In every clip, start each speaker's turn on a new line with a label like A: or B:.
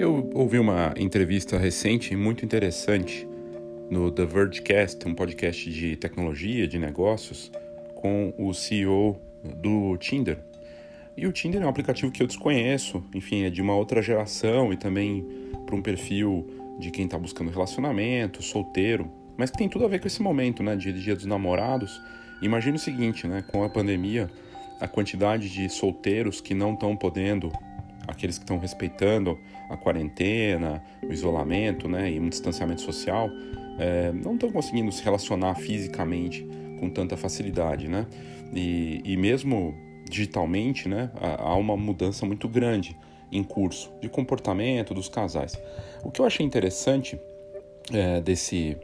A: Eu ouvi uma entrevista recente muito interessante no The Vergecast, um podcast de tecnologia, de negócios, com o CEO do Tinder. E o Tinder é um aplicativo que eu desconheço, enfim, é de uma outra geração e também para um perfil de quem está buscando relacionamento, solteiro, mas que tem tudo a ver com esse momento, né, de Dia dos Namorados. Imagina o seguinte, né, com a pandemia, a quantidade de solteiros que não estão podendo aqueles que estão respeitando a quarentena, o isolamento né, e um distanciamento social, é, não estão conseguindo se relacionar fisicamente com tanta facilidade. Né? E, e mesmo digitalmente, né, há uma mudança muito grande em curso de comportamento dos casais. O que eu achei interessante é, desse,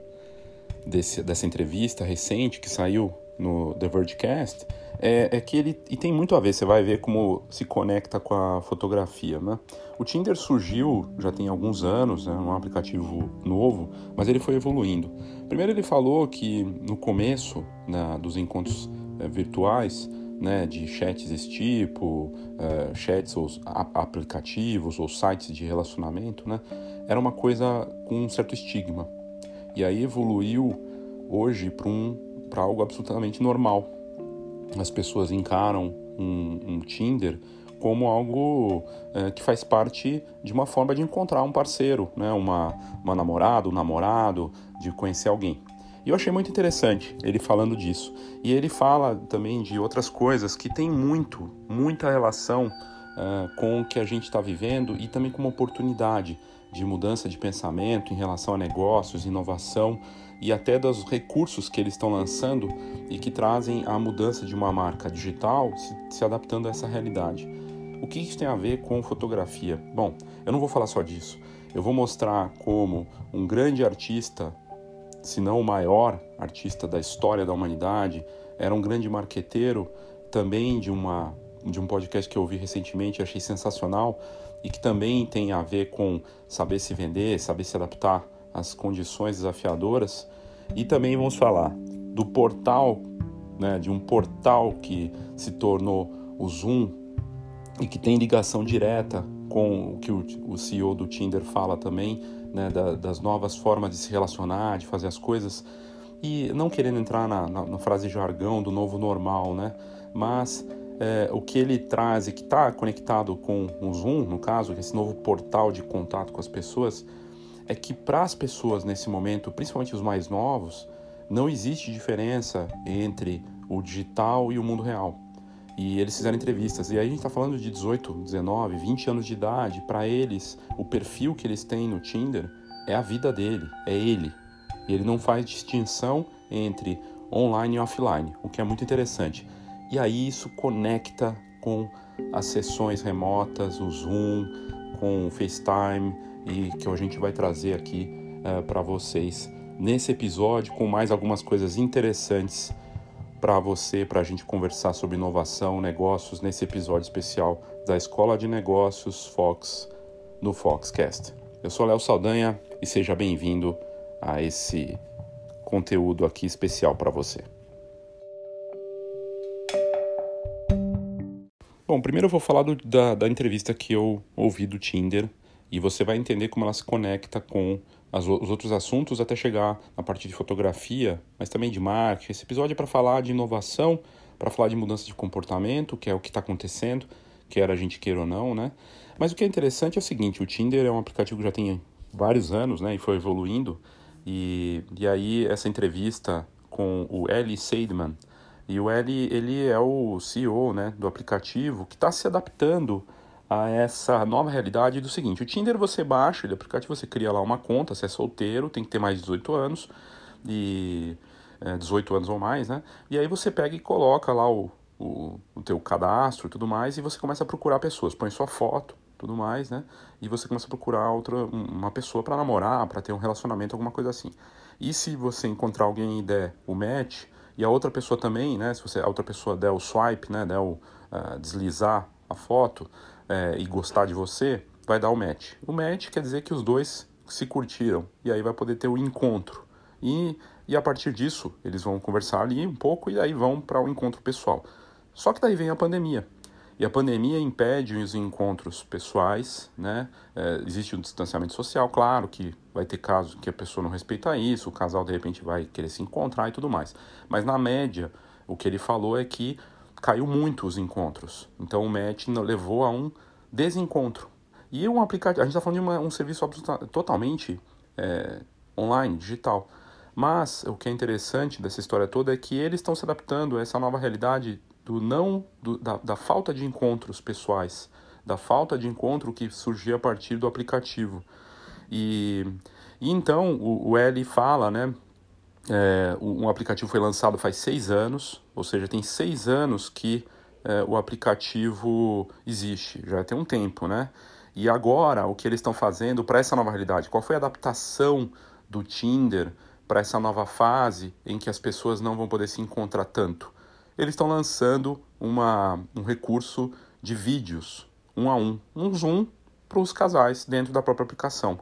A: desse, dessa entrevista recente que saiu no The Vergecast é, é, que ele e tem muito a ver, você vai ver como se conecta com a fotografia, né? O Tinder surgiu já tem alguns anos, né, um aplicativo novo, mas ele foi evoluindo. Primeiro ele falou que no começo né, dos encontros é, virtuais, né, de chats desse tipo, é, chats ou aplicativos ou sites de relacionamento, né, era uma coisa com um certo estigma. E aí evoluiu hoje para um, algo absolutamente normal, as pessoas encaram um, um Tinder como algo é, que faz parte de uma forma de encontrar um parceiro, né? uma, uma namorada, um namorado, de conhecer alguém. E eu achei muito interessante ele falando disso. E ele fala também de outras coisas que tem muito, muita relação uh, com o que a gente está vivendo e também com uma oportunidade de mudança de pensamento em relação a negócios, inovação e até dos recursos que eles estão lançando e que trazem a mudança de uma marca digital se, se adaptando a essa realidade. O que isso tem a ver com fotografia? Bom, eu não vou falar só disso. Eu vou mostrar como um grande artista, se não o maior artista da história da humanidade, era um grande marqueteiro também de uma de um podcast que eu ouvi recentemente, achei sensacional e que também tem a ver com saber se vender, saber se adaptar às condições desafiadoras. E também vamos falar do portal, né, de um portal que se tornou o Zoom e que tem ligação direta com o que o, CEO do Tinder fala também, né, da, das novas formas de se relacionar, de fazer as coisas. E não querendo entrar na, na, na frase jargão do novo normal, né? Mas é, o que ele traz e que está conectado com o Zoom, no caso, esse novo portal de contato com as pessoas, é que para as pessoas nesse momento, principalmente os mais novos, não existe diferença entre o digital e o mundo real. E eles fizeram entrevistas, e aí a gente está falando de 18, 19, 20 anos de idade. Para eles, o perfil que eles têm no Tinder é a vida dele, é ele. E ele não faz distinção entre online e offline, o que é muito interessante. E aí isso conecta com as sessões remotas, o Zoom, com o FaceTime e que a gente vai trazer aqui uh, é, para vocês nesse episódio com mais algumas coisas interessantes para você, para a gente conversar sobre inovação, negócios nesse episódio especial da Escola de Negócios Fox no Foxcast. Eu sou Léo Saldanha e seja bem-vindo a esse conteúdo aqui especial para você. Bom, primeiro eu vou falar do, da, da entrevista que eu ouvi do Tinder e você vai entender como ela se conecta com as, os outros assuntos até chegar na parte de fotografia, mas também de marketing. Esse episódio é para falar de inovação, para falar de mudança de comportamento, que é o que está acontecendo, quer a gente queira ou não, né? Mas o que é interessante é o seguinte, o Tinder é um aplicativo que já tem vários anos, né, e foi evoluindo, e, e aí essa entrevista com o Eli Seidman, e o Eli, ele é o CEO né, do aplicativo que está se adaptando a essa nova realidade do seguinte: o Tinder você baixa, o aplicativo você cria lá uma conta, se é solteiro, tem que ter mais de 18 anos, e é, 18 anos ou mais, né? E aí você pega e coloca lá o, o, o teu cadastro e tudo mais, e você começa a procurar pessoas, põe sua foto, tudo mais, né? E você começa a procurar outra, uma pessoa para namorar, para ter um relacionamento, alguma coisa assim. E se você encontrar alguém e der o match, e a outra pessoa também, né, se você, a outra pessoa der o swipe, né, der o uh, deslizar a foto uh, e gostar de você, vai dar o match. O match quer dizer que os dois se curtiram e aí vai poder ter o encontro. E, e a partir disso, eles vão conversar ali um pouco e aí vão para o um encontro pessoal. Só que daí vem a pandemia. E a pandemia impede os encontros pessoais, né? É, existe um distanciamento social, claro que vai ter casos que a pessoa não respeita isso, o casal de repente vai querer se encontrar e tudo mais. Mas na média, o que ele falou é que caiu muito os encontros. Então o match levou a um desencontro. E um aplicativo, a gente está falando de uma, um serviço totalmente é, online, digital. Mas o que é interessante dessa história toda é que eles estão se adaptando a essa nova realidade do não do, da, da falta de encontros pessoais, da falta de encontro que surgiu a partir do aplicativo. E, e então o, o L fala, né? É, um aplicativo foi lançado faz seis anos, ou seja, tem seis anos que é, o aplicativo existe, já tem um tempo, né? E agora, o que eles estão fazendo para essa nova realidade? Qual foi a adaptação do Tinder para essa nova fase em que as pessoas não vão poder se encontrar tanto? eles estão lançando uma, um recurso de vídeos um a um, um zoom para os casais dentro da própria aplicação.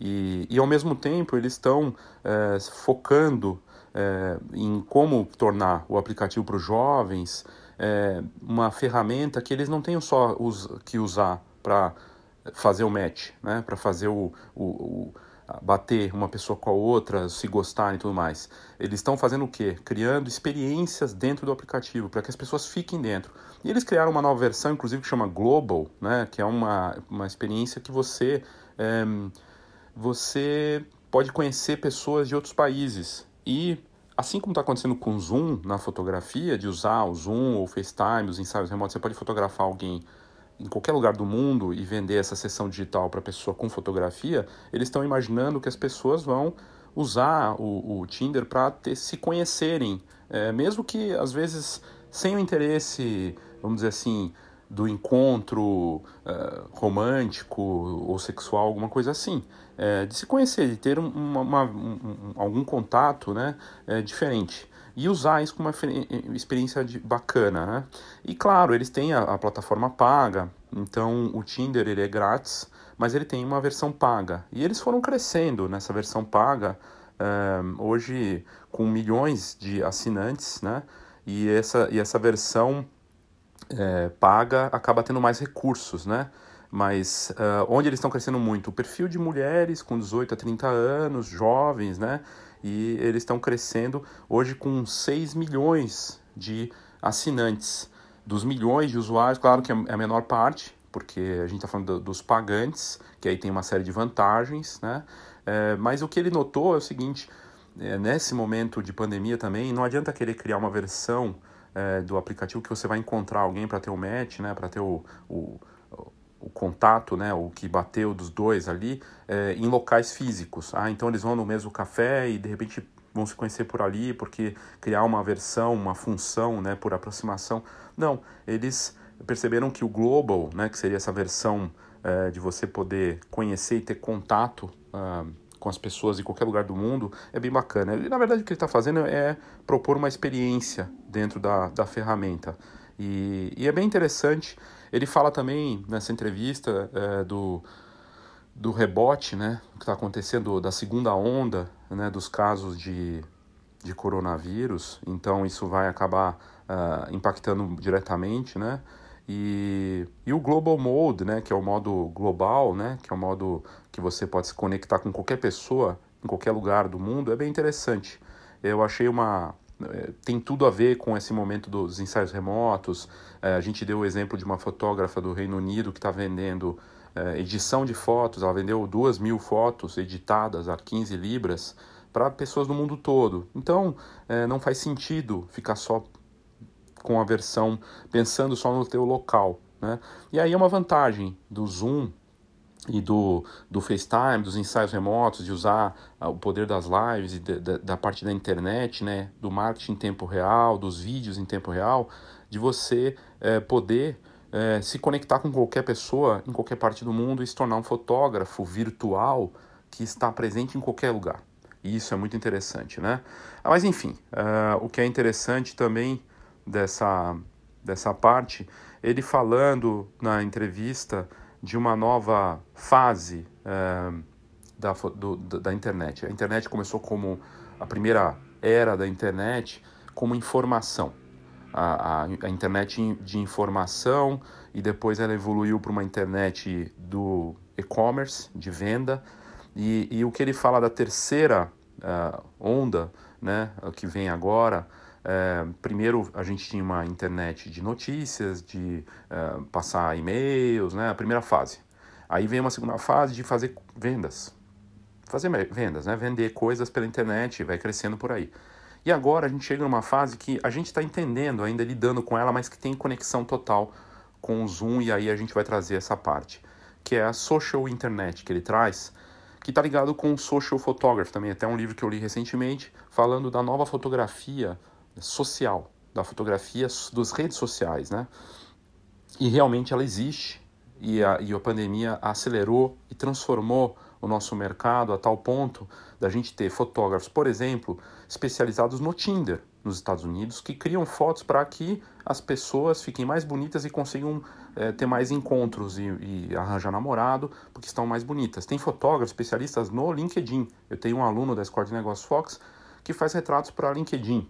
A: E, e ao mesmo tempo eles estão é, focando é, em como tornar o aplicativo para os jovens é, uma ferramenta que eles não tenham só us, que usar para fazer o match, né? para fazer o, o, o bater uma pessoa com a outra, se gostarem e tudo mais. Eles estão fazendo o quê? Criando experiências dentro do aplicativo para que as pessoas fiquem dentro. E eles criaram uma nova versão, inclusive, que chama Global, né? que é uma, uma experiência que você, é, você pode conhecer pessoas de outros países. E assim como está acontecendo com o Zoom na fotografia, de usar o Zoom ou o FaceTime, os ensaios remotos, você pode fotografar alguém em qualquer lugar do mundo e vender essa sessão digital para pessoa com fotografia, eles estão imaginando que as pessoas vão usar o, o Tinder para se conhecerem, é, mesmo que às vezes sem o interesse, vamos dizer assim, do encontro uh, romântico ou sexual, alguma coisa assim. É, de se conhecer, de ter uma, uma, um, algum contato né, é, diferente e usar isso como uma experiência de, bacana, né? E claro, eles têm a, a, plataforma paga, então o Tinder ele é grátis, mas ele tem uma versão paga. E eles foram crescendo nessa versão paga, um, hoje com milhões de assinantes, né? E essa, e essa versão é, paga acaba tendo mais recursos, né? Mas uh, onde eles estão crescendo muito? O perfil de mulheres com 18 a 30 anos, jovens, né? e eles estão crescendo hoje com 6 milhões de assinantes. Dos milhões de usuários, claro que é, é a menor parte, porque a gente está falando dos pagantes, que aí tem uma série de vantagens, né? É, mas o que ele notou é o seguinte: é, nesse momento de pandemia também, não adianta querer criar uma versão é, do aplicativo que você vai encontrar alguém para ter o match, né? Para ter o, o o contato, né, o que bateu dos dois ali, é, em locais físicos. Ah, então eles vão no mesmo café e de repente vão se conhecer por ali, porque criar uma versão, uma função, né, por aproximação. Não, eles perceberam que o global, né, que seria essa versão é, de você poder conhecer e ter contato ah, com as pessoas em qualquer lugar do mundo, é bem bacana. E, na verdade, o que ele está fazendo é propor uma experiência dentro da, da ferramenta. E, e é bem interessante ele fala também nessa entrevista é, do, do rebote, né, que está acontecendo da segunda onda, né, dos casos de, de coronavírus. Então isso vai acabar uh, impactando diretamente, né? E, e o Global Mode, né, que é o modo global, né, que é o modo que você pode se conectar com qualquer pessoa em qualquer lugar do mundo, é bem interessante. Eu achei uma, é, tem tudo a ver com esse momento dos ensaios remotos. É, a gente deu o exemplo de uma fotógrafa do Reino Unido que está vendendo é, edição de fotos. Ela vendeu duas mil fotos editadas a 15 libras para pessoas do mundo todo. Então, não faz sentido ficar só com a versão pensando só no teu local. Né? E aí é uma vantagem do Zoom e do, do FaceTime, dos ensaios remotos, de usar uh, o poder das lives e de, de, da parte da internet, né, do marketing em tempo real, dos vídeos em tempo real, de você eh, poder eh, se conectar com qualquer pessoa em qualquer parte do mundo e se tornar um fotógrafo virtual que está presente em qualquer lugar. E isso é muito interessante, né? Ah, mas enfim, uh, o que é interessante também dessa, dessa parte, ele falando na entrevista de uma nova fase uh, da, do, da internet. A internet começou como a primeira era da internet como informação. a, a, a internet de informação e depois ela evoluiu para uma internet do e-commerce, de venda. E, e, o que ele fala da terceira uh, onda, né, que vem agora, é, primeiro a gente tinha uma internet de notícias, de uh, passar e-mails, né, a primeira fase. Aí vem uma segunda fase de fazer vendas, fazer vendas, né, vender coisas pela internet, vai crescendo por aí. E agora a gente chega numa fase que a gente está entendendo, ainda lidando com ela, mas que tem conexão total com o Zoom, e aí a gente vai trazer essa parte, que é a social internet que ele traz, que está ligado com o social photography também, até um livro que eu li recentemente, falando da nova fotografia social, da fotografia das redes sociais, né? E realmente ela existe, e a, e a pandemia acelerou e transformou o nosso mercado a tal ponto da gente ter fotógrafos, por exemplo, especializados no Tinder nos Estados Unidos, que criam fotos para que as pessoas fiquem mais bonitas e consigam é, ter mais encontros e, e, arranjar namorado, porque estão mais bonitas. Tem fotógrafos especialistas no LinkedIn. Eu tenho um aluno da Escola de Negócios Fox que faz retratos para LinkedIn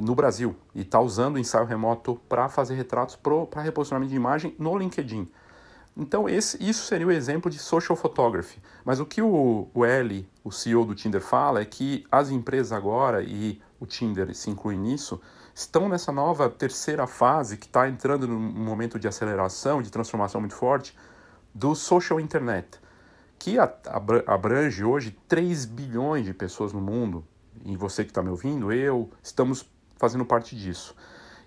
A: no Brasil e está usando o ensaio remoto para fazer retratos para reposicionamento de imagem no LinkedIn. Então, esse, isso seria o exemplo de social photography. Mas o que o, o L, o CEO do Tinder, fala é que as empresas agora, e o Tinder se inclui nisso, estão nessa nova terceira fase que está entrando num momento de aceleração, de transformação muito forte, do social internet, que abrange hoje 3 bilhões de pessoas no mundo. E você que está me ouvindo, eu, estamos fazendo parte disso.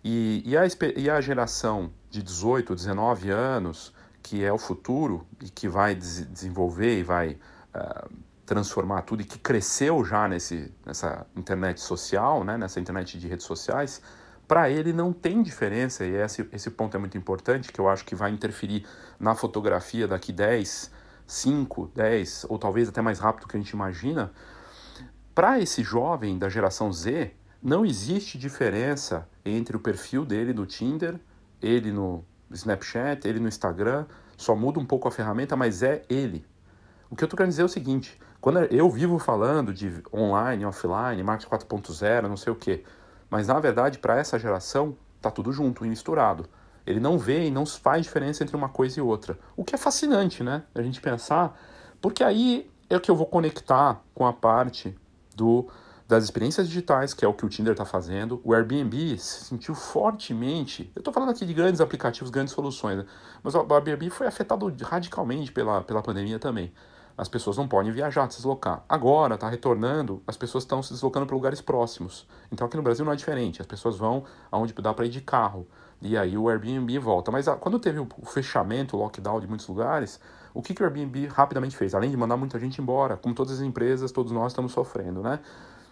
A: E, e, a, e a geração de 18, 19 anos que é o futuro e que vai des desenvolver e vai uh, transformar tudo e que cresceu já nesse, nessa internet social, né, nessa internet de redes sociais, para ele não tem diferença, e esse, esse ponto é muito importante, que eu acho que vai interferir na fotografia daqui 10, 5, 10, ou talvez até mais rápido do que a gente imagina. Para esse jovem da geração Z, não existe diferença entre o perfil dele no Tinder, ele no Snapchat, ele no Instagram, só muda um pouco a ferramenta, mas é ele. O que eu estou querendo dizer é o seguinte: quando eu vivo falando de online, offline, marketing 4.0, não sei o quê, mas na verdade para essa geração tá tudo junto e misturado. Ele não vê e não faz diferença entre uma coisa e outra. O que é fascinante, né? A gente pensar, porque aí é o que eu vou conectar com a parte do das experiências digitais, que é o que o Tinder está fazendo. O Airbnb se sentiu fortemente. Eu estou falando aqui de grandes aplicativos, grandes soluções, né? mas o Airbnb foi afetado radicalmente pela, pela pandemia também. As pessoas não podem viajar, se deslocar. Agora está retornando, as pessoas estão se deslocando para lugares próximos. Então aqui no Brasil não é diferente. As pessoas vão aonde dá para ir de carro. E aí o Airbnb volta. Mas a, quando teve o, o fechamento, o lockdown de muitos lugares, o que, que o Airbnb rapidamente fez? Além de mandar muita gente embora, como todas as empresas, todos nós estamos sofrendo, né?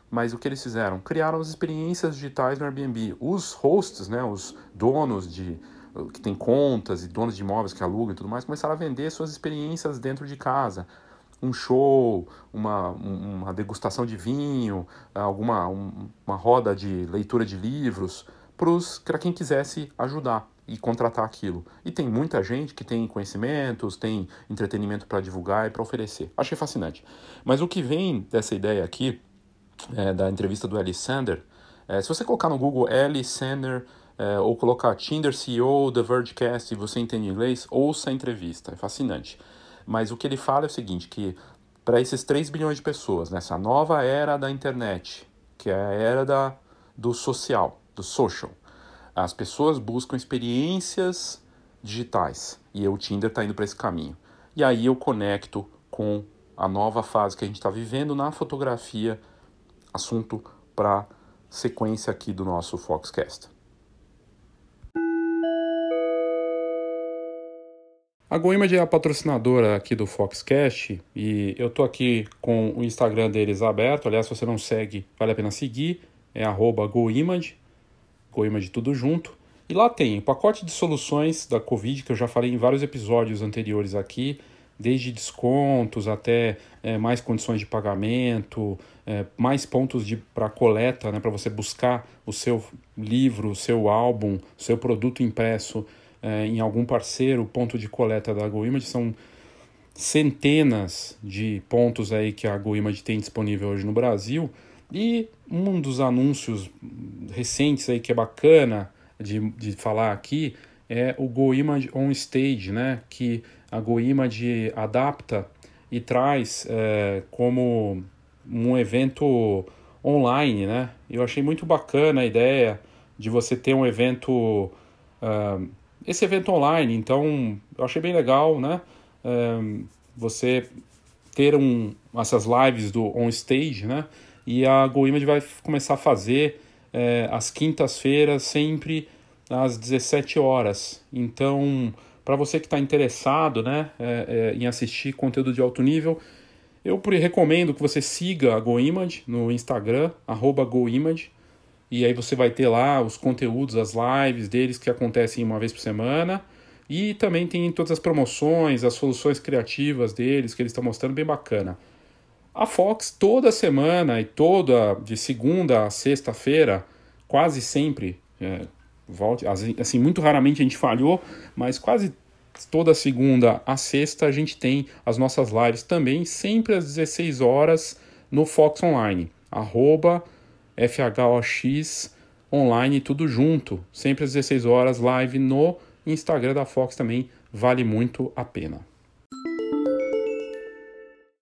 A: Mas o que eles fizeram? Criaram as experiências digitais no Airbnb. Os hosts, né, os donos de que tem contas e donos de imóveis que alugam e tudo mais, começaram a vender suas experiências dentro de casa. Um show, uma, uma degustação de vinho, alguma um, uma roda de leitura de livros, para quem quisesse ajudar e contratar aquilo. E tem muita gente que tem conhecimentos, tem entretenimento para divulgar e para oferecer. Achei fascinante. Mas o que vem dessa ideia aqui é, da entrevista do Ellie Sander, é, se você colocar no Google Ellie Sander é, ou colocar Tinder CEO, The Vergecast e você entende inglês, ouça a entrevista, é fascinante. Mas o que ele fala é o seguinte, que para esses 3 bilhões de pessoas, nessa nova era da internet, que é a era da, do social, do social, as pessoas buscam experiências digitais e o Tinder está indo para esse caminho. E aí eu conecto com a nova fase que a gente está vivendo na fotografia assunto para sequência aqui do nosso Foxcast. A GoImage é a patrocinadora aqui do Foxcast e eu tô aqui com o Instagram deles aberto. Aliás, se você não segue, vale a pena seguir. É GoImage, GoImage tudo junto. E lá tem o pacote de soluções da Covid, que eu já falei em vários episódios anteriores aqui desde descontos até é, mais condições de pagamento, é, mais pontos para coleta, né, para você buscar o seu livro, o seu álbum, o seu produto impresso é, em algum parceiro, ponto de coleta da GoImage. São centenas de pontos aí que a GoImage tem disponível hoje no Brasil. E um dos anúncios recentes aí que é bacana de, de falar aqui é o GoImage On Stage, né? Que a GoImage adapta e traz é, como um evento online, né? Eu achei muito bacana a ideia de você ter um evento, uh, esse evento online. Então, eu achei bem legal, né? Uh, você ter um, essas lives do on stage, né? E a GoImage vai começar a fazer uh, às quintas-feiras sempre às 17 horas. Então, para você que está interessado né, é, é, em assistir conteúdo de alto nível, eu recomendo que você siga a GoImage no Instagram, GoImage, e aí você vai ter lá os conteúdos, as lives deles que acontecem uma vez por semana. E também tem todas as promoções, as soluções criativas deles que eles estão mostrando, bem bacana. A Fox toda semana e toda de segunda a sexta-feira, quase sempre, é, volte, assim, muito raramente a gente falhou, mas quase toda segunda a sexta a gente tem as nossas lives também, sempre às 16 horas no Fox Online, arroba FHOX online, tudo junto, sempre às 16 horas, live no Instagram da Fox também, vale muito a pena.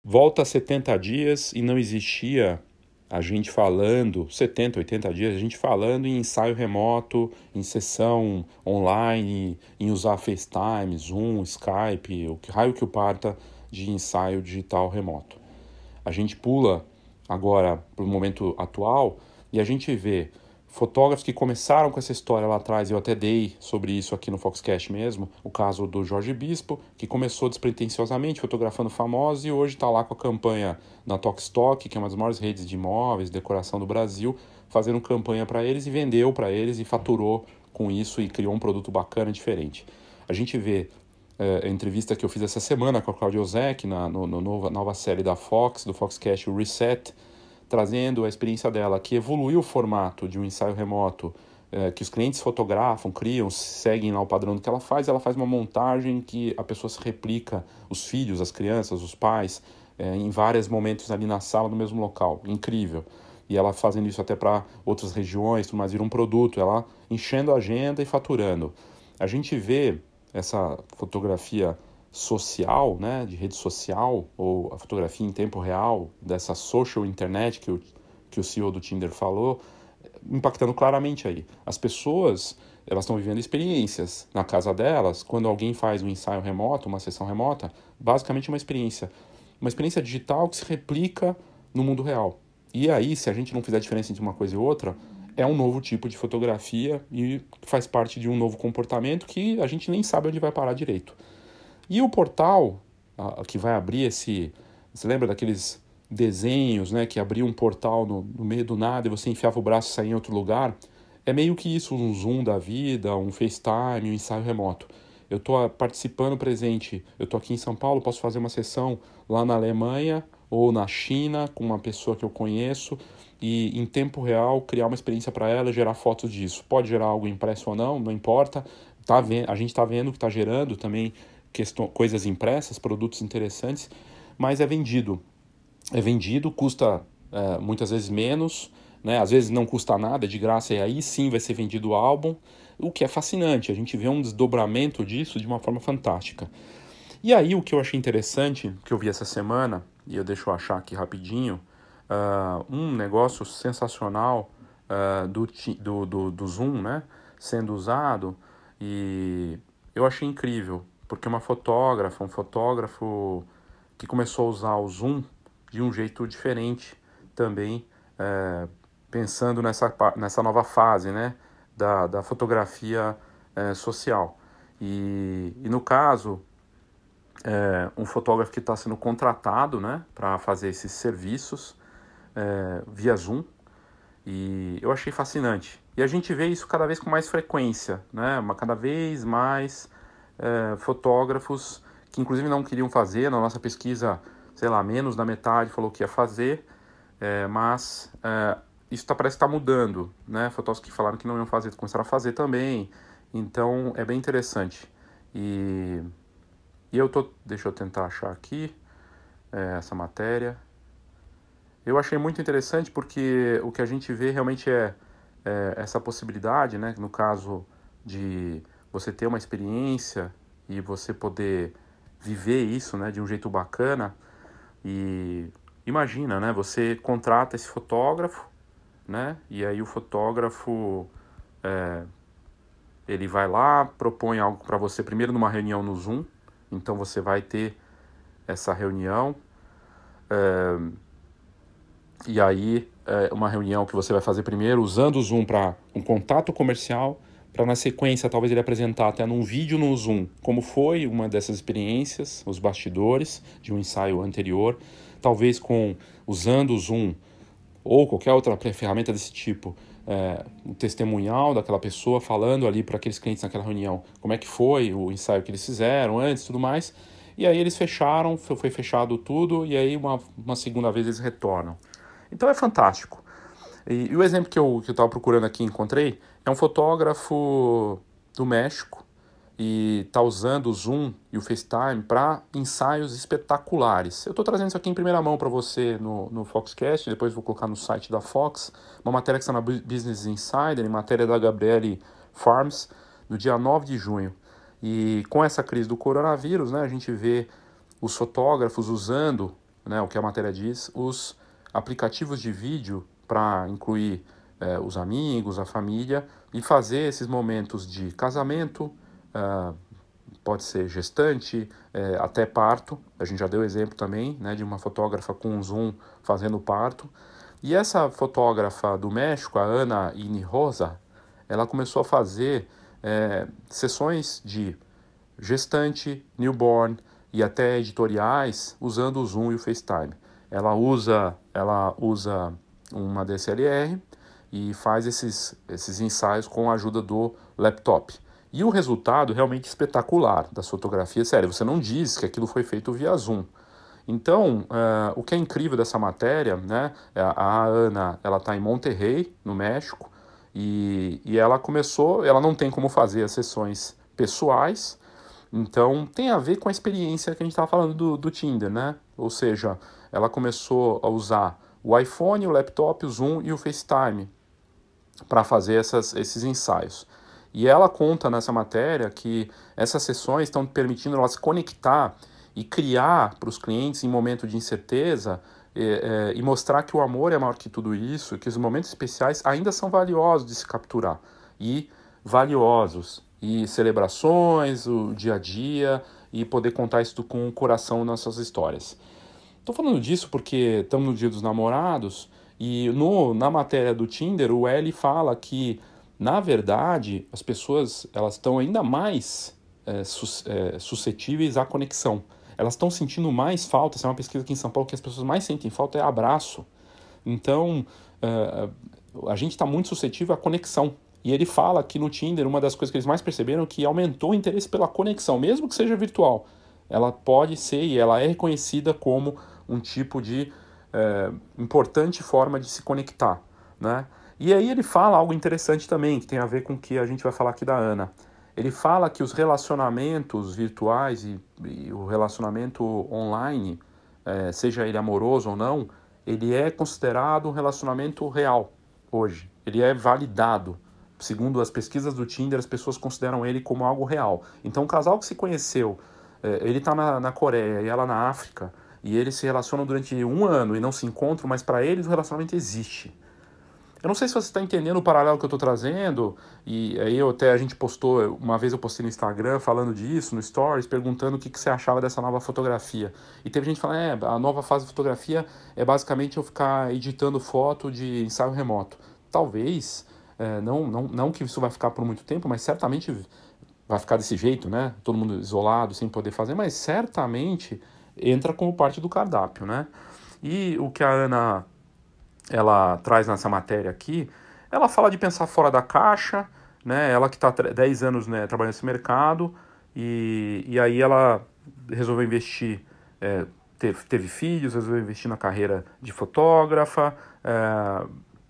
A: Volta a 70 dias e não existia a gente falando, 70, 80 dias, a gente falando em ensaio remoto, em sessão online, em usar FaceTime, Zoom, Skype, o raio que o parta de ensaio digital remoto. A gente pula agora para o momento atual e a gente vê fotógrafos que começaram com essa história lá atrás, eu até dei sobre isso aqui no Foxcast mesmo, o caso do Jorge Bispo, que começou despretensiosamente fotografando famosos e hoje está lá com a campanha na Tokstok, que é uma das maiores redes de imóveis, decoração do Brasil, fazendo campanha para eles e vendeu para eles e faturou com isso e criou um produto bacana, diferente. A gente vê é, a entrevista que eu fiz essa semana com a Claudia Ozek na no, no nova, nova série da Fox, do Foxcast, Reset, trazendo a experiência dela, que evoluiu o formato de um ensaio remoto, é, que os clientes fotografam, criam, seguem lá o padrão do que ela faz, ela faz uma montagem que a pessoa se replica, os filhos, as crianças, os pais, é, em vários momentos ali na sala, no mesmo local. Incrível. E ela fazendo isso até para outras regiões, mas vira um produto, ela enchendo a agenda e faturando. A gente vê essa fotografia social, né, de rede social, ou a fotografia em tempo real, dessa social internet que o, que o CEO do Tinder falou, impactando claramente aí. As pessoas, elas estão vivendo experiências na casa delas, quando alguém faz um ensaio remoto, uma sessão remota, basicamente uma experiência. Uma experiência digital que se replica no mundo real. E aí, se a gente não fizer diferença entre uma coisa e outra, é um novo tipo de fotografia e faz parte de um novo comportamento que a gente nem sabe onde vai parar direito. E o portal a, que vai abrir esse. Você lembra daqueles desenhos, né? Que abria um portal no, no meio do nada e você enfiava o braço e saía em outro lugar. É meio que isso, um Zoom da vida, um FaceTime, um ensaio remoto. Eu estou participando presente, eu estou aqui em São Paulo, posso fazer uma sessão lá na Alemanha ou na China com uma pessoa que eu conheço e em tempo real criar uma experiência para ela, gerar fotos disso. Pode gerar algo impresso ou não, não importa. Tá vendo, a gente está vendo que está gerando também coisas impressas, produtos interessantes, mas é vendido. É vendido, custa é, muitas vezes menos, né? às vezes não custa nada, é de graça, e aí sim vai ser vendido o álbum, o que é fascinante. A gente vê um desdobramento disso de uma forma fantástica. E aí o que eu achei interessante, que eu vi essa semana, e eu deixo eu achar aqui rapidinho, uh, um negócio sensacional uh, do, do, do, do Zoom, né? Sendo usado, e eu achei incrível porque uma fotógrafa, um fotógrafo que começou a usar o zoom de um jeito diferente também, é, pensando nessa, nessa nova fase né, da, da fotografia é, social. E, e no caso, é, um fotógrafo que está sendo contratado né, para fazer esses serviços é, via Zoom, e eu achei fascinante. E a gente vê isso cada vez com mais frequência, né? Uma, cada vez mais é, fotógrafos que inclusive não queriam fazer, na nossa pesquisa, sei lá, menos da metade falou que ia fazer, é, mas é, isso tá, parece que está mudando, né? Fotógrafos que falaram que não iam fazer, começaram a fazer também, então é bem interessante. E, e eu tô, deixa eu tentar achar aqui é, essa matéria. Eu achei muito interessante porque o que a gente vê realmente é é, essa possibilidade, né, no caso de você ter uma experiência e você poder viver isso, né, de um jeito bacana. E imagina, né, você contrata esse fotógrafo, né, e aí o fotógrafo é, ele vai lá, propõe algo para você primeiro numa reunião no Zoom, então você vai ter essa reunião. É, e aí, é uma reunião que você vai fazer primeiro usando o Zoom para um contato comercial, para na sequência talvez ele apresentar até num vídeo no Zoom como foi uma dessas experiências, os bastidores de um ensaio anterior, talvez com usando o Zoom ou qualquer outra ferramenta desse tipo, é, um testemunhal daquela pessoa falando ali para aqueles clientes naquela reunião como é que foi o ensaio que eles fizeram antes tudo mais. E aí eles fecharam, foi fechado tudo, e aí uma, uma segunda vez eles retornam. Então é fantástico. E, e o exemplo que eu estava procurando aqui encontrei é um fotógrafo do México e está usando o Zoom e o FaceTime para ensaios espetaculares. Eu estou trazendo isso aqui em primeira mão para você no, no Foxcast, depois vou colocar no site da Fox, uma matéria que está na Business Insider, matéria da Gabriele Farms, no dia 9 de junho. E com essa crise do coronavírus, né, a gente vê os fotógrafos usando, né, o que a matéria diz, os aplicativos de vídeo para incluir é, os amigos, a família e fazer esses momentos de casamento, uh, pode ser gestante, é, até parto. A gente já deu exemplo também né, de uma fotógrafa com um zoom fazendo parto. E essa fotógrafa do México, a Ana Rosa, ela começou a fazer é, sessões de gestante, newborn e até editoriais usando o Zoom e o FaceTime. Ela usa, ela usa uma DSLR e faz esses, esses ensaios com a ajuda do laptop. E o resultado realmente espetacular das fotografias. Sério, você não diz que aquilo foi feito via Zoom. Então, uh, o que é incrível dessa matéria, né? É, a Ana, ela está em Monterrey, no México, e, e ela começou, ela não tem como fazer as sessões pessoais, então tem a ver com a experiência que a gente estava falando do, do Tinder, né? Ou seja, ela começou a usar o iPhone, o laptop, o Zoom e o FaceTime para fazer essas, esses ensaios. E ela conta nessa matéria que essas sessões estão permitindo ela se conectar e criar para os clientes em momento de incerteza é, é, e mostrar que o amor é maior que tudo isso, que os momentos especiais ainda são valiosos de se capturar e valiosos e celebrações, o dia a dia e poder contar isso com o coração nas suas histórias. Estou falando disso porque estamos no Dia dos Namorados e no, na matéria do Tinder o L fala que na verdade as pessoas elas estão ainda mais é, sus, é, suscetíveis à conexão elas estão sentindo mais falta. Essa é uma pesquisa aqui em São Paulo que as pessoas mais sentem falta é abraço. Então, uh, a gente está muito suscetível à conexão. E ele fala que no Tinder, uma das coisas que eles mais perceberam é que aumentou o interesse pela conexão, mesmo que seja virtual. Ela pode ser e ela é reconhecida como um tipo de uh, importante forma de se conectar. Né? E aí ele fala algo interessante também, que tem a ver com o que a gente vai falar aqui da Ana. Ele fala que os relacionamentos virtuais e, e o relacionamento online, é, seja ele amoroso ou não, ele é considerado um relacionamento real hoje. Ele é validado. Segundo as pesquisas do Tinder, as pessoas consideram ele como algo real. Então, um casal que se conheceu, é, ele está na, na Coreia e ela na África, e eles se relacionam durante um ano e não se encontram, mas para eles o relacionamento existe. Eu não sei se você está entendendo o paralelo que eu estou trazendo, e aí eu até a gente postou, uma vez eu postei no Instagram falando disso, no Stories, perguntando o que, que você achava dessa nova fotografia. E teve gente falando, é, a nova fase de fotografia é basicamente eu ficar editando foto de ensaio remoto. Talvez, é, não, não, não que isso vai ficar por muito tempo, mas certamente vai ficar desse jeito, né? Todo mundo isolado, sem poder fazer, mas certamente entra como parte do cardápio, né? E o que a Ana ela traz nessa matéria aqui, ela fala de pensar fora da caixa, né? Ela que está 10 anos né, trabalhando nesse mercado, e, e aí ela resolveu investir, é, teve, teve, filhos, resolveu investir na carreira de fotógrafa, é,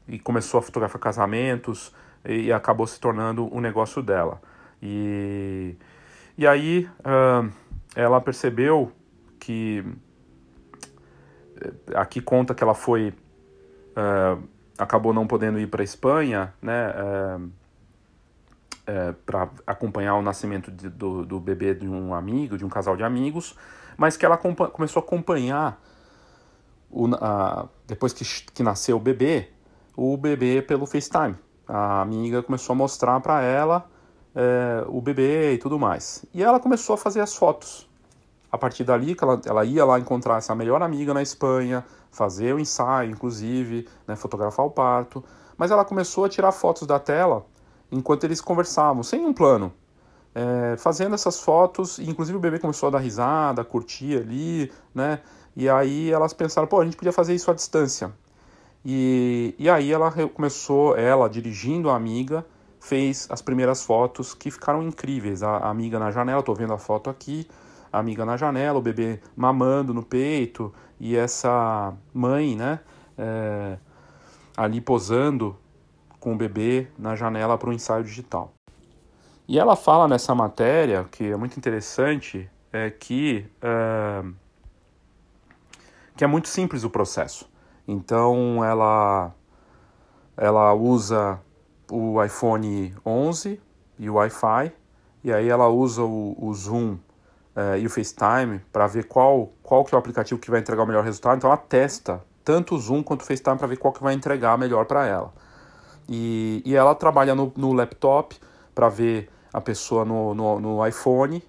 A: e começou a fotografar casamentos, e, e, acabou se tornando um negócio dela. E, e aí uh, ela percebeu que aqui conta que ela foi uh, acabou não podendo ir para a Espanha, né? É, para acompanhar o nascimento de, do, do bebê de um amigo, de um casal de amigos, mas que ela começou a acompanhar o, a, depois que, que nasceu o bebê, o bebê pelo FaceTime. A amiga começou a mostrar para ela o bebê e tudo mais. E ela começou a fazer as fotos. A partir dali, que ela, ela ia lá encontrar essa melhor amiga na Espanha, fazer o ensaio, inclusive, né, fotografar o parto. Mas ela começou a tirar fotos da tela enquanto eles conversavam, sem um plano. É, fazendo essas fotos, inclusive o bebê começou a dar risada, a curtir ali, né? E aí elas pensaram, pô, a gente podia fazer isso à distância. E, e aí ela começou, ela dirigindo a amiga, fez as primeiras fotos que ficaram incríveis. A, a amiga na janela, tô vendo a foto aqui, a amiga na janela, o bebê mamando no peito e essa mãe, né, é, ali posando com o bebê na janela para o ensaio digital. E ela fala nessa matéria, que é muito interessante, é que, é, que é muito simples o processo. Então ela, ela usa o iPhone 11 e o Wi-Fi, e aí ela usa o, o Zoom é, e o FaceTime para ver qual, qual que é o aplicativo que vai entregar o melhor resultado. Então ela testa tanto o Zoom quanto o FaceTime para ver qual que vai entregar melhor para ela. E, e ela trabalha no, no laptop para ver a pessoa no, no, no iPhone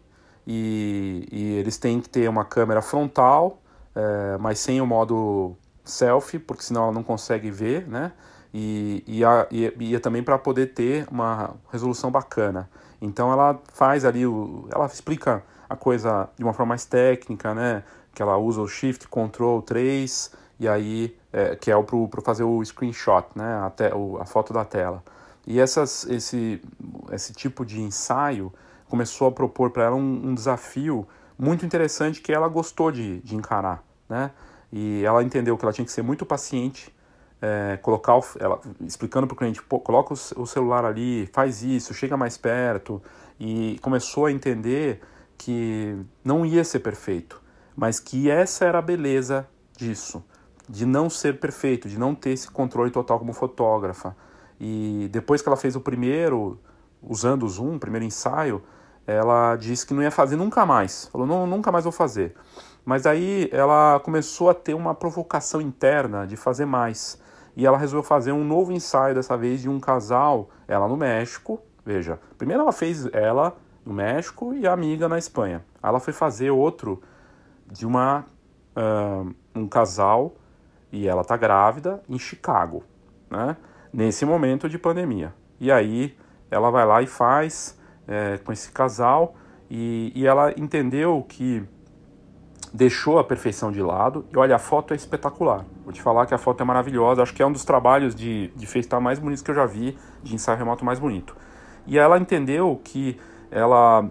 A: e, e, eles têm que ter uma câmera frontal, é, mas sem o modo selfie, porque senão ela não consegue ver, né? E, e, a, e, e é também para poder ter uma resolução bacana. Então ela faz ali, o, ela explica a coisa de uma forma mais técnica, né? Que ela usa o Shift Control 3 e aí é, que é para fazer o screenshot, né? A, te, o, a foto da tela. E essas, esse, esse tipo de ensaio começou a propor para ela um, um, desafio muito interessante que ela gostou de, de encarar, né? E ela entendeu que ela tinha que ser muito paciente, é, colocar o, ela, explicando para o cliente, coloca o, o celular ali, faz isso, chega mais perto, e começou a entender que não ia ser perfeito, mas que essa era a beleza disso, de não ser perfeito, de não ter esse controle total como fotógrafa. E depois que ela fez o primeiro, usando o Zoom, o primeiro ensaio, ela disse que não ia fazer nunca mais. Falou, não, nunca mais vou fazer. Mas aí ela começou a ter uma provocação interna de fazer mais. E ela resolveu fazer um novo ensaio, dessa vez de um casal, ela no México. Veja, primeiro ela fez ela no México e a amiga na Espanha. Ela foi fazer outro de uma uh, um casal e ela tá grávida em Chicago, né? Nesse momento de pandemia. E aí ela vai lá e faz é, com esse casal e, e ela entendeu que deixou a perfeição de lado. E olha, a foto é espetacular. Vou te falar que a foto é maravilhosa. Acho que é um dos trabalhos de, de FaceTime mais bonitos que eu já vi, de ensaio remoto mais bonito. E ela entendeu que ela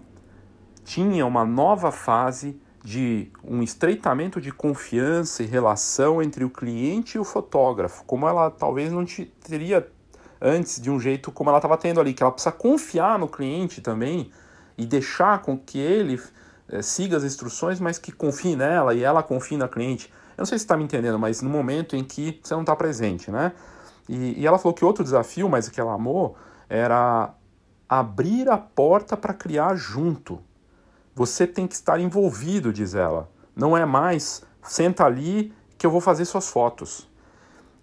A: tinha uma nova fase de um estreitamento de confiança e relação entre o cliente e o fotógrafo, como ela talvez não teria antes de um jeito como ela estava tendo ali, que ela precisa confiar no cliente também e deixar com que ele é, siga as instruções, mas que confie nela e ela confie na cliente. Eu não sei se está me entendendo, mas no momento em que você não está presente, né? E, e ela falou que outro desafio, mas que ela amou, era abrir a porta para criar junto. Você tem que estar envolvido, diz ela. Não é mais senta ali que eu vou fazer suas fotos.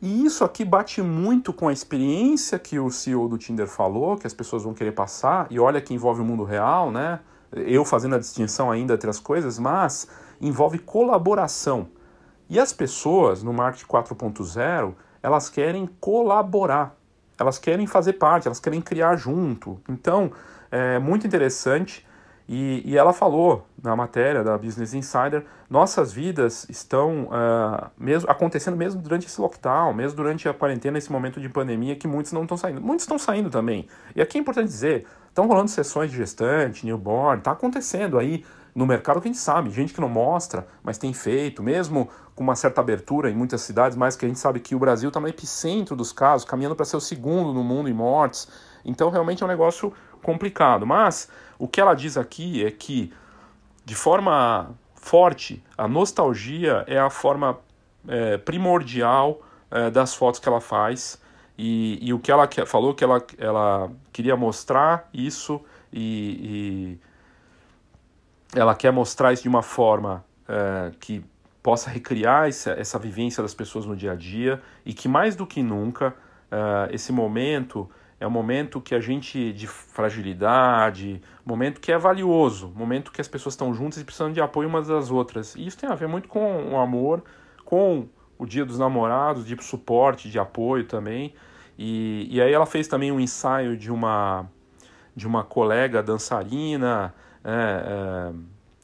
A: E isso aqui bate muito com a experiência que o CEO do Tinder falou, que as pessoas vão querer passar, e olha que envolve o mundo real, né? Eu fazendo a distinção ainda entre as coisas, mas envolve colaboração. E as pessoas no marketing 4.0, elas querem colaborar elas querem fazer parte, elas querem criar junto. Então, é muito interessante. E, e ela falou na matéria da Business Insider: nossas vidas estão uh, mesmo acontecendo mesmo durante esse lockdown, mesmo durante a quarentena, esse momento de pandemia, que muitos não estão saindo. Muitos estão saindo também. E aqui é importante dizer: estão rolando sessões de gestante, newborn, está acontecendo aí no mercado que a gente sabe, gente que não mostra, mas tem feito, mesmo com uma certa abertura em muitas cidades, mas que a gente sabe que o Brasil está no epicentro dos casos, caminhando para ser o segundo no mundo em mortes. Então, realmente é um negócio complicado. Mas o que ela diz aqui é que, de forma forte, a nostalgia é a forma é, primordial é, das fotos que ela faz. E, e o que ela falou que ela, ela queria mostrar isso e ela quer mostrar isso de uma forma é, que possa recriar essa, essa vivência das pessoas no dia a dia e que mais do que nunca uh, esse momento é um momento que a gente de fragilidade, momento que é valioso, momento que as pessoas estão juntas e precisam de apoio umas das outras. E isso tem a ver muito com o amor, com o Dia dos Namorados, de suporte, de apoio também. E, e aí ela fez também um ensaio de uma de uma colega dançarina é, é,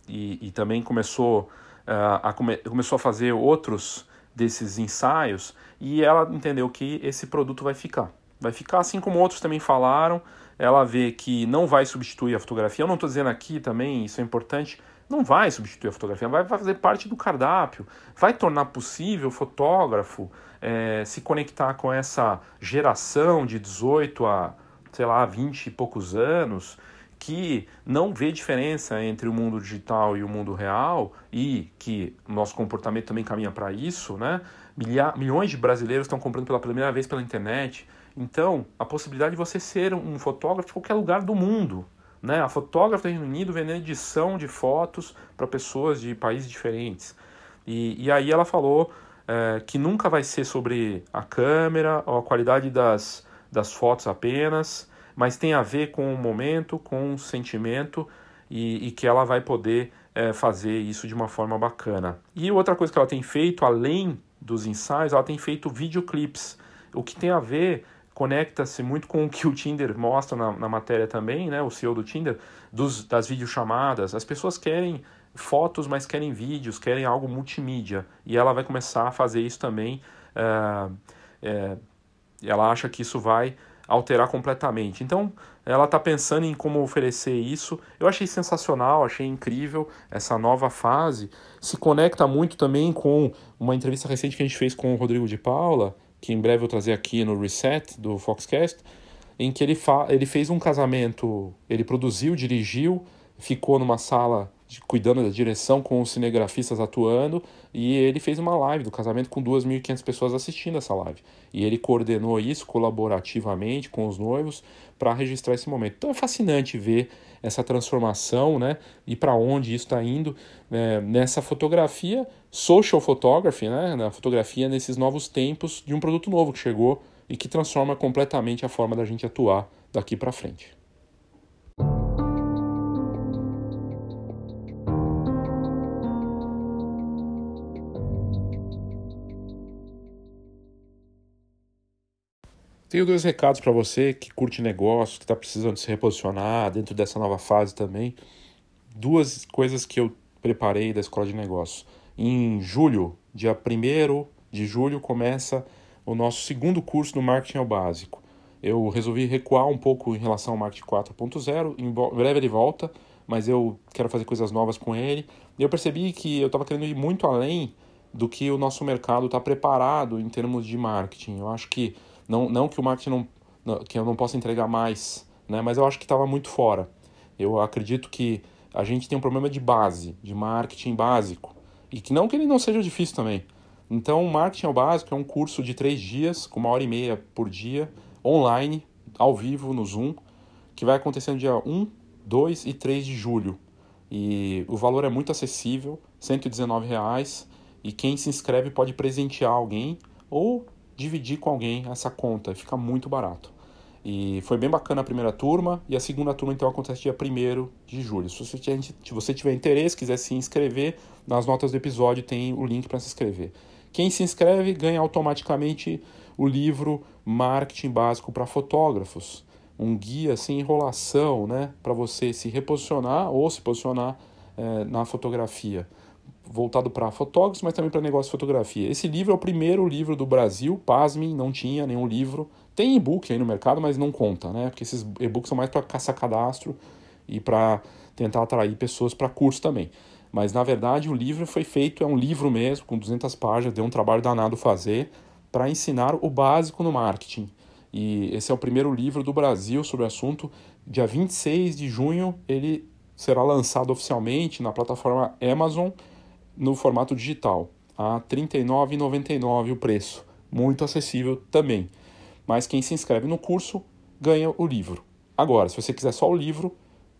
A: e, e, também começou é, a, come, começou a fazer outros desses ensaios e ela entendeu que esse produto vai ficar. Vai ficar assim como outros também falaram. Ela vê que não vai substituir a fotografia. Eu não estou dizendo aqui também, isso é importante, não vai substituir a fotografia, vai fazer parte do cardápio, vai tornar possível o fotógrafo é, se conectar com essa geração de 18 a, sei lá, 20 e poucos anos, que não vê diferença entre o mundo digital e o mundo real e que nosso comportamento também caminha para isso, né? Milha milhões de brasileiros estão comprando pela primeira vez pela internet. Então, a possibilidade de você ser um fotógrafo em qualquer lugar do mundo, né? A fotógrafa do Reino Unido vendendo edição de fotos para pessoas de países diferentes. E, e aí ela falou é, que nunca vai ser sobre a câmera ou a qualidade das, das fotos apenas, mas tem a ver com o momento, com o sentimento e, e que ela vai poder é, fazer isso de uma forma bacana. E outra coisa que ela tem feito, além dos ensaios, ela tem feito videoclips, o que tem a ver conecta-se muito com o que o Tinder mostra na, na matéria também, né? O CEO do Tinder, dos, das videochamadas. As pessoas querem fotos, mas querem vídeos, querem algo multimídia. E ela vai começar a fazer isso também. É, ela acha que isso vai alterar completamente. Então, ela está pensando em como oferecer isso. Eu achei sensacional, achei incrível essa nova fase. Se conecta muito também com uma entrevista recente que a gente fez com o Rodrigo de Paula, que em breve eu trazer aqui no Reset do Foxcast, em que ele, fa ele fez um casamento, ele produziu, dirigiu, ficou numa sala de, cuidando da direção com os cinegrafistas atuando e ele fez uma live do casamento com 2.500 pessoas assistindo essa live. E ele coordenou isso colaborativamente com os noivos para registrar esse momento. Então é fascinante ver essa transformação, né? E para onde isso está indo né, nessa fotografia, social photography, né? Na fotografia nesses novos tempos de um produto novo que chegou e que transforma completamente a forma da gente atuar daqui para frente. Tenho dois recados para você que curte negócios, que está precisando se reposicionar dentro dessa nova fase também. Duas coisas que eu preparei da Escola de Negócios. Em julho, dia 1 de julho, começa o nosso segundo curso no Marketing ao Básico. Eu resolvi recuar um pouco em relação ao Marketing 4.0. Em breve ele volta, mas eu quero fazer coisas novas com ele. Eu percebi que eu estava querendo ir muito além do que o nosso mercado está preparado em termos de marketing. Eu acho que não, não que o marketing não, que eu não possa entregar mais, né? mas eu acho que estava muito fora. Eu acredito que a gente tem um problema de base, de marketing básico. E que não que ele não seja difícil também. Então, Marketing ao Básico é um curso de três dias, com uma hora e meia por dia, online, ao vivo, no Zoom, que vai acontecer no dia 1, 2 e 3 de julho. E o valor é muito acessível, R$ 119,00, e quem se inscreve pode presentear alguém ou dividir com alguém essa conta, fica muito barato. E foi bem bacana a primeira turma, e a segunda turma então acontece dia 1 de julho. Se você, tiver, se você tiver interesse, quiser se inscrever, nas notas do episódio tem o link para se inscrever. Quem se inscreve ganha automaticamente o livro Marketing Básico para Fotógrafos, um guia sem enrolação, né, para você se reposicionar ou se posicionar é, na fotografia voltado para fotógrafos, mas também para negócio de fotografia. Esse livro é o primeiro livro do Brasil, pasmem, não tinha nenhum livro. Tem e-book aí no mercado, mas não conta, né? Porque esses e-books são mais para caçar cadastro e para tentar atrair pessoas para curso também. Mas na verdade o livro foi feito, é um livro mesmo, com 200 páginas, deu um trabalho danado fazer para ensinar o básico no marketing. E esse é o primeiro livro do Brasil sobre o assunto. Dia 26 de junho ele será lançado oficialmente na plataforma Amazon no formato digital, a R$ 39,99 o preço, muito acessível também. mas quem se inscreve no curso ganha o livro. Agora, se você quiser só o livro,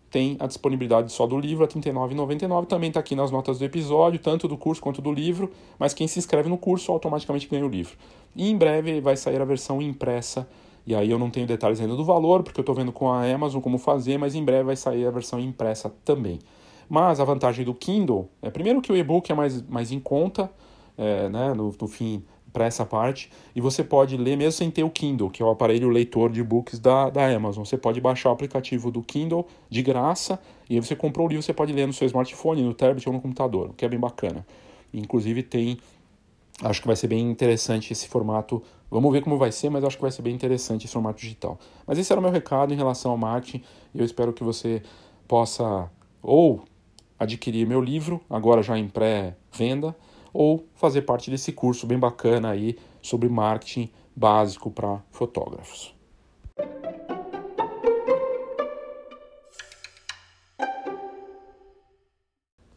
A: tem a disponibilidade só do livro a R$ 39,99. Também está aqui nas notas do episódio, tanto do curso quanto do livro. Mas quem se inscreve no curso automaticamente ganha o livro. E em breve vai sair a versão impressa. E aí eu não tenho detalhes ainda do valor, porque eu estou vendo com a Amazon como fazer, mas em breve vai sair a versão impressa também. Mas a vantagem do Kindle é, primeiro, que o e-book é mais, mais em conta, é, né, no, no fim para essa parte e você pode ler mesmo sem ter o Kindle, que é o aparelho leitor de books da, da Amazon. Você pode baixar o aplicativo do Kindle de graça e aí você comprou o livro, você pode ler no seu smartphone, no tablet ou no computador, o que é bem bacana. Inclusive tem, acho que vai ser bem interessante esse formato. Vamos ver como vai ser, mas acho que vai ser bem interessante esse formato digital. Mas esse era o meu recado em relação ao marketing eu espero que você possa ou adquirir meu livro, agora já em pré-venda, ou fazer parte desse curso bem bacana aí sobre marketing básico para fotógrafos.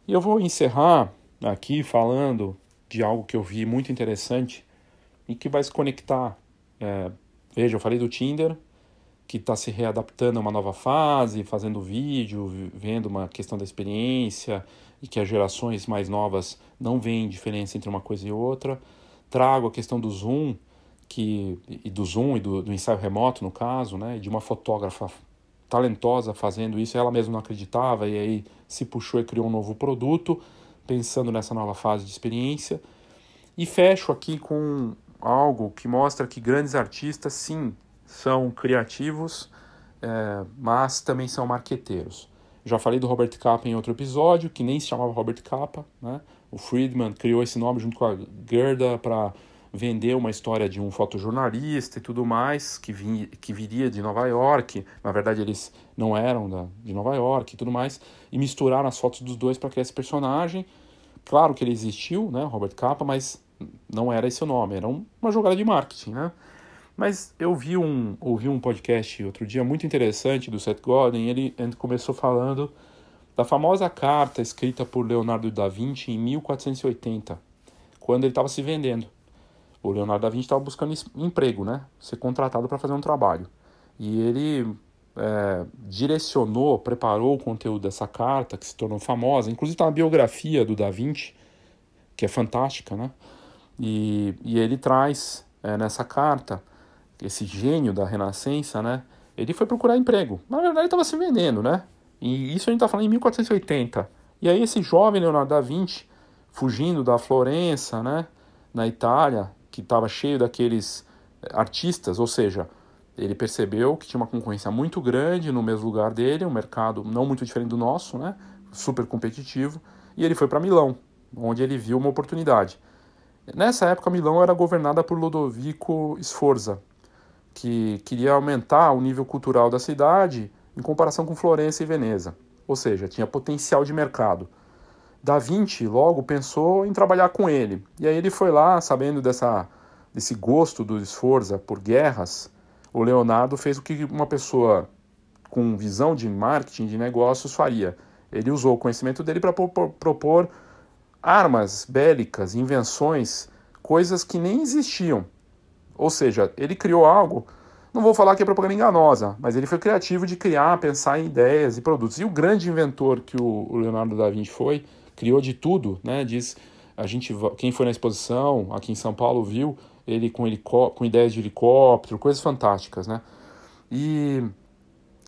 A: E eu vou encerrar aqui falando de algo que eu vi muito interessante e que vai se conectar. É, veja, eu falei do Tinder, que está se readaptando a uma nova fase, fazendo vídeo, vendo uma questão da experiência, e que as gerações mais novas não veem diferença entre uma coisa e outra. Trago a questão do Zoom, que, e do Zoom e do, do ensaio remoto, no caso, né, de uma fotógrafa talentosa fazendo isso, ela mesma não acreditava e aí se puxou e criou um novo produto, pensando nessa nova fase de experiência. E fecho aqui com algo que mostra que grandes artistas, sim, são criativos, é, mas também são marqueteiros. Já falei do Robert Capa em outro episódio, que nem se chamava Robert Capa. Né? O Friedman criou esse nome junto com a Gerda para vender uma história de um fotojornalista e tudo mais, que, vinha, que viria de Nova York. Na verdade, eles não eram da, de Nova York e tudo mais. E misturaram as fotos dos dois para criar esse personagem. Claro que ele existiu, né, Robert Capa, mas não era esse o nome. Era uma jogada de marketing, né? Mas eu vi um, ouvi um podcast outro dia muito interessante do Seth Godin. Ele, começou falando da famosa carta escrita por Leonardo da Vinci em 1480, quando ele estava se vendendo. O Leonardo da Vinci estava buscando emprego, né? Ser contratado para fazer um trabalho. E ele é, direcionou, preparou o conteúdo dessa carta, que se tornou famosa. Inclusive está uma biografia do Da Vinci, que é fantástica, né? E, e ele traz é, nessa carta esse gênio da Renascença, né? Ele foi procurar emprego. Na verdade, ele estava se vendendo, né? E isso a gente está falando em 1480. E aí esse jovem Leonardo da Vinci, fugindo da Florença, né? Na Itália, que estava cheio daqueles eh, artistas, ou seja, ele percebeu que tinha uma concorrência muito grande no mesmo lugar dele, um mercado não muito diferente do nosso, né? Super competitivo, e ele foi para Milão, onde ele viu uma oportunidade. Nessa época, Milão era governada por Ludovico Sforza, que queria aumentar o nível cultural da cidade em comparação com Florença e Veneza, ou seja, tinha potencial de mercado. Da Vinci logo pensou em trabalhar com ele, e aí ele foi lá, sabendo dessa, desse gosto do Sforza por guerras, o Leonardo fez o que uma pessoa com visão de marketing, de negócios faria. Ele usou o conhecimento dele para propor armas bélicas, invenções, coisas que nem existiam ou seja, ele criou algo, não vou falar que é propaganda enganosa, mas ele foi criativo de criar, pensar em ideias e produtos. E o grande inventor que o Leonardo da Vinci foi, criou de tudo, né? Diz, a gente, quem foi na exposição aqui em São Paulo viu ele com, helicó com ideias de helicóptero, coisas fantásticas, né? E,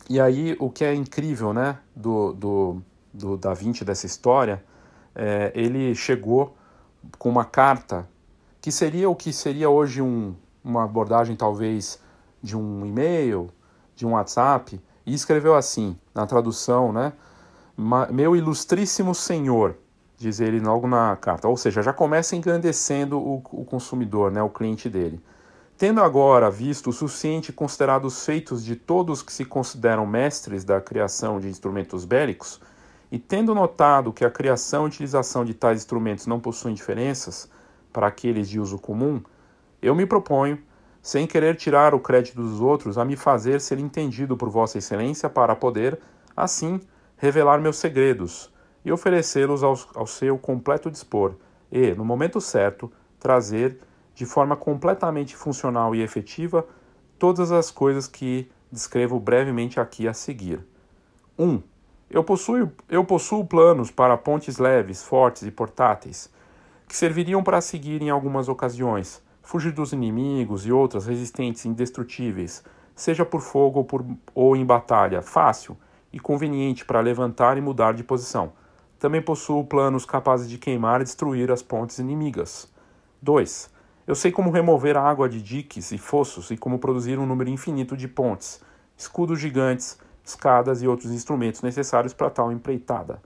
A: e aí o que é incrível, né, do, do, do Da Vinci dessa história, é, ele chegou com uma carta que seria o que seria hoje um, uma abordagem talvez de um e-mail, de um WhatsApp, e escreveu assim, na tradução, né? Meu ilustríssimo senhor, diz ele logo na carta. Ou seja, já começa engrandecendo o, o consumidor, né, o cliente dele. Tendo agora visto o suficiente considerado os feitos de todos que se consideram mestres da criação de instrumentos bélicos, e tendo notado que a criação e utilização de tais instrumentos não possuem diferenças para aqueles de uso comum, eu me proponho, sem querer tirar o crédito dos outros, a me fazer ser entendido por Vossa Excelência para poder, assim, revelar meus segredos e oferecê-los ao, ao seu completo dispor e, no momento certo, trazer, de forma completamente funcional e efetiva, todas as coisas que descrevo brevemente aqui a seguir. 1. Um, eu, possuo, eu possuo planos para pontes leves, fortes e portáteis, que serviriam para seguir em algumas ocasiões, fugir dos inimigos e outras resistentes indestrutíveis, seja por fogo ou, por, ou em batalha, fácil e conveniente para levantar e mudar de posição. Também possuo planos capazes de queimar e destruir as pontes inimigas. 2. Eu sei como remover a água de diques e fossos e como produzir um número infinito de pontes, escudos gigantes, escadas e outros instrumentos necessários para tal empreitada.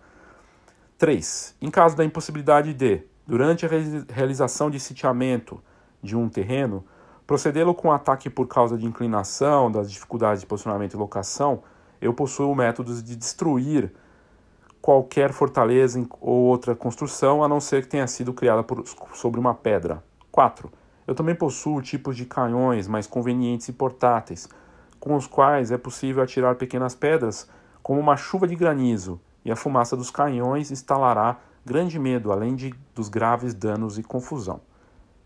A: 3. Em caso da impossibilidade de, durante a realização de sitiamento de um terreno, procedê-lo com ataque por causa de inclinação, das dificuldades de posicionamento e locação, eu possuo métodos de destruir qualquer fortaleza ou outra construção, a não ser que tenha sido criada por, sobre uma pedra. 4. Eu também possuo tipos de canhões mais convenientes e portáteis, com os quais é possível atirar pequenas pedras, como uma chuva de granizo, e a fumaça dos canhões instalará grande medo, além de, dos graves danos e confusão.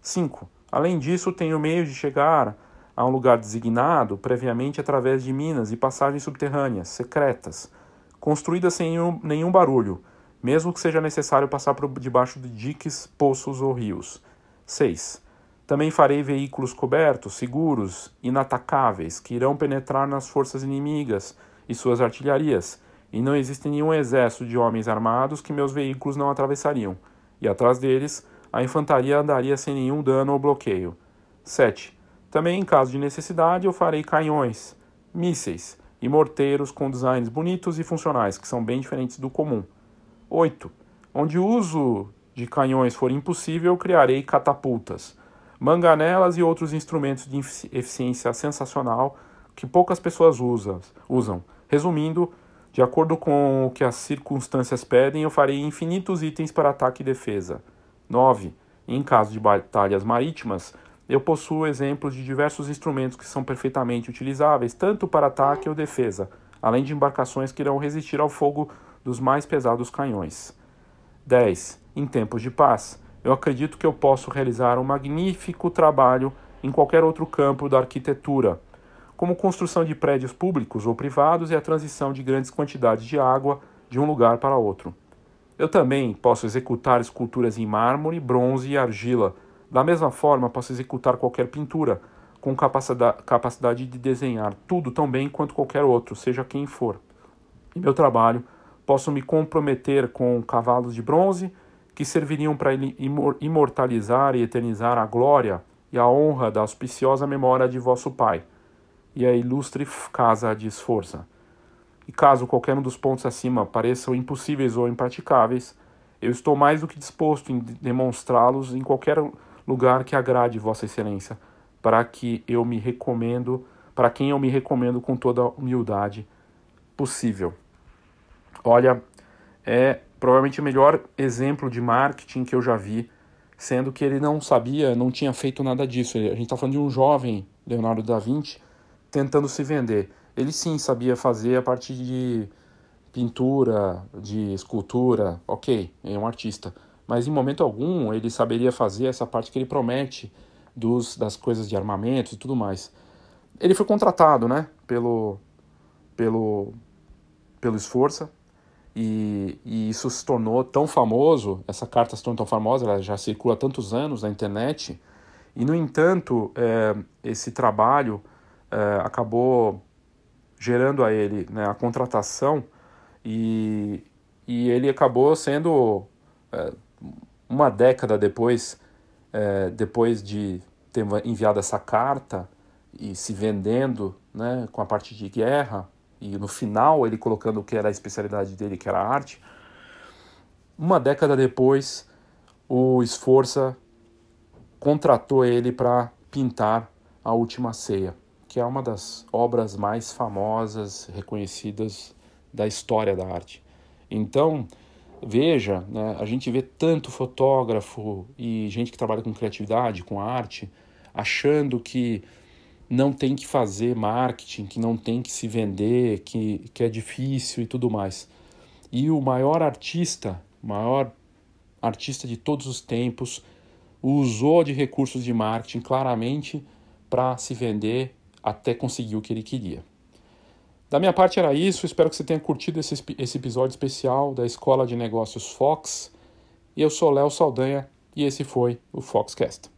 A: 5. Além disso, tenho meio de chegar a um lugar designado previamente através de minas e passagens subterrâneas, secretas, construídas sem nenhum, nenhum barulho, mesmo que seja necessário passar por debaixo de diques, poços ou rios. 6. Também farei veículos cobertos, seguros, inatacáveis, que irão penetrar nas forças inimigas e suas artilharias, e não existe nenhum exército de homens armados que meus veículos não atravessariam, e atrás deles a infantaria andaria sem nenhum dano ou bloqueio. 7. Também, em caso de necessidade, eu farei canhões, mísseis e morteiros com designs bonitos e funcionais, que são bem diferentes do comum. 8. Onde o uso de canhões for impossível, criarei catapultas manganelas e outros instrumentos de eficiência sensacional que poucas pessoas usam. Resumindo, de acordo com o que as circunstâncias pedem, eu farei infinitos itens para ataque e defesa. 9. Em caso de batalhas marítimas, eu possuo exemplos de diversos instrumentos que são perfeitamente utilizáveis, tanto para ataque ou defesa, além de embarcações que irão resistir ao fogo dos mais pesados canhões. 10. Em tempos de paz, eu acredito que eu posso realizar um magnífico trabalho em qualquer outro campo da arquitetura, como construção de prédios públicos ou privados e a transição de grandes quantidades de água de um lugar para outro. Eu também posso executar esculturas em mármore, bronze e argila. Da mesma forma, posso executar qualquer pintura, com capacidade de desenhar tudo tão bem quanto qualquer outro, seja quem for. Em meu trabalho, posso me comprometer com cavalos de bronze, que serviriam para imortalizar e eternizar a glória e a honra da auspiciosa memória de vosso Pai e a ilustre casa de esforça. E caso qualquer um dos pontos acima pareçam impossíveis ou impraticáveis, eu estou mais do que disposto em demonstrá-los em qualquer lugar que agrade Vossa Excelência, para que eu me recomendo, para quem eu me recomendo com toda a humildade possível. Olha, é provavelmente o melhor exemplo de marketing que eu já vi, sendo que ele não sabia, não tinha feito nada disso. A gente está falando de um jovem Leonardo da Vinci tentando se vender. Ele sim sabia fazer a parte de pintura, de escultura, ok, é um artista. Mas em momento algum ele saberia fazer essa parte que ele promete dos, das coisas de armamento e tudo mais. Ele foi contratado, né, pelo, pelo, pelo Esforça, e, e, isso se tornou tão famoso, essa carta se tornou tão famosa, ela já circula há tantos anos na internet, e no entanto, é, esse trabalho é, acabou gerando a ele né, a contratação e, e ele acabou sendo, é, uma década depois, é, depois de ter enviado essa carta e se vendendo né, com a parte de guerra, e no final ele colocando o que era a especialidade dele, que era a arte. Uma década depois, o Esforça contratou ele para pintar A Última Ceia, que é uma das obras mais famosas, reconhecidas da história da arte. Então, veja, né, a gente vê tanto fotógrafo e gente que trabalha com criatividade, com arte, achando que não tem que fazer marketing, que não tem que se vender, que, que é difícil e tudo mais. E o maior artista, maior artista de todos os tempos, usou de recursos de marketing claramente para se vender até conseguir o que ele queria. Da minha parte era isso, espero que você tenha curtido esse, esse episódio especial da Escola de Negócios Fox. Eu sou Léo Saldanha e esse foi o Foxcast.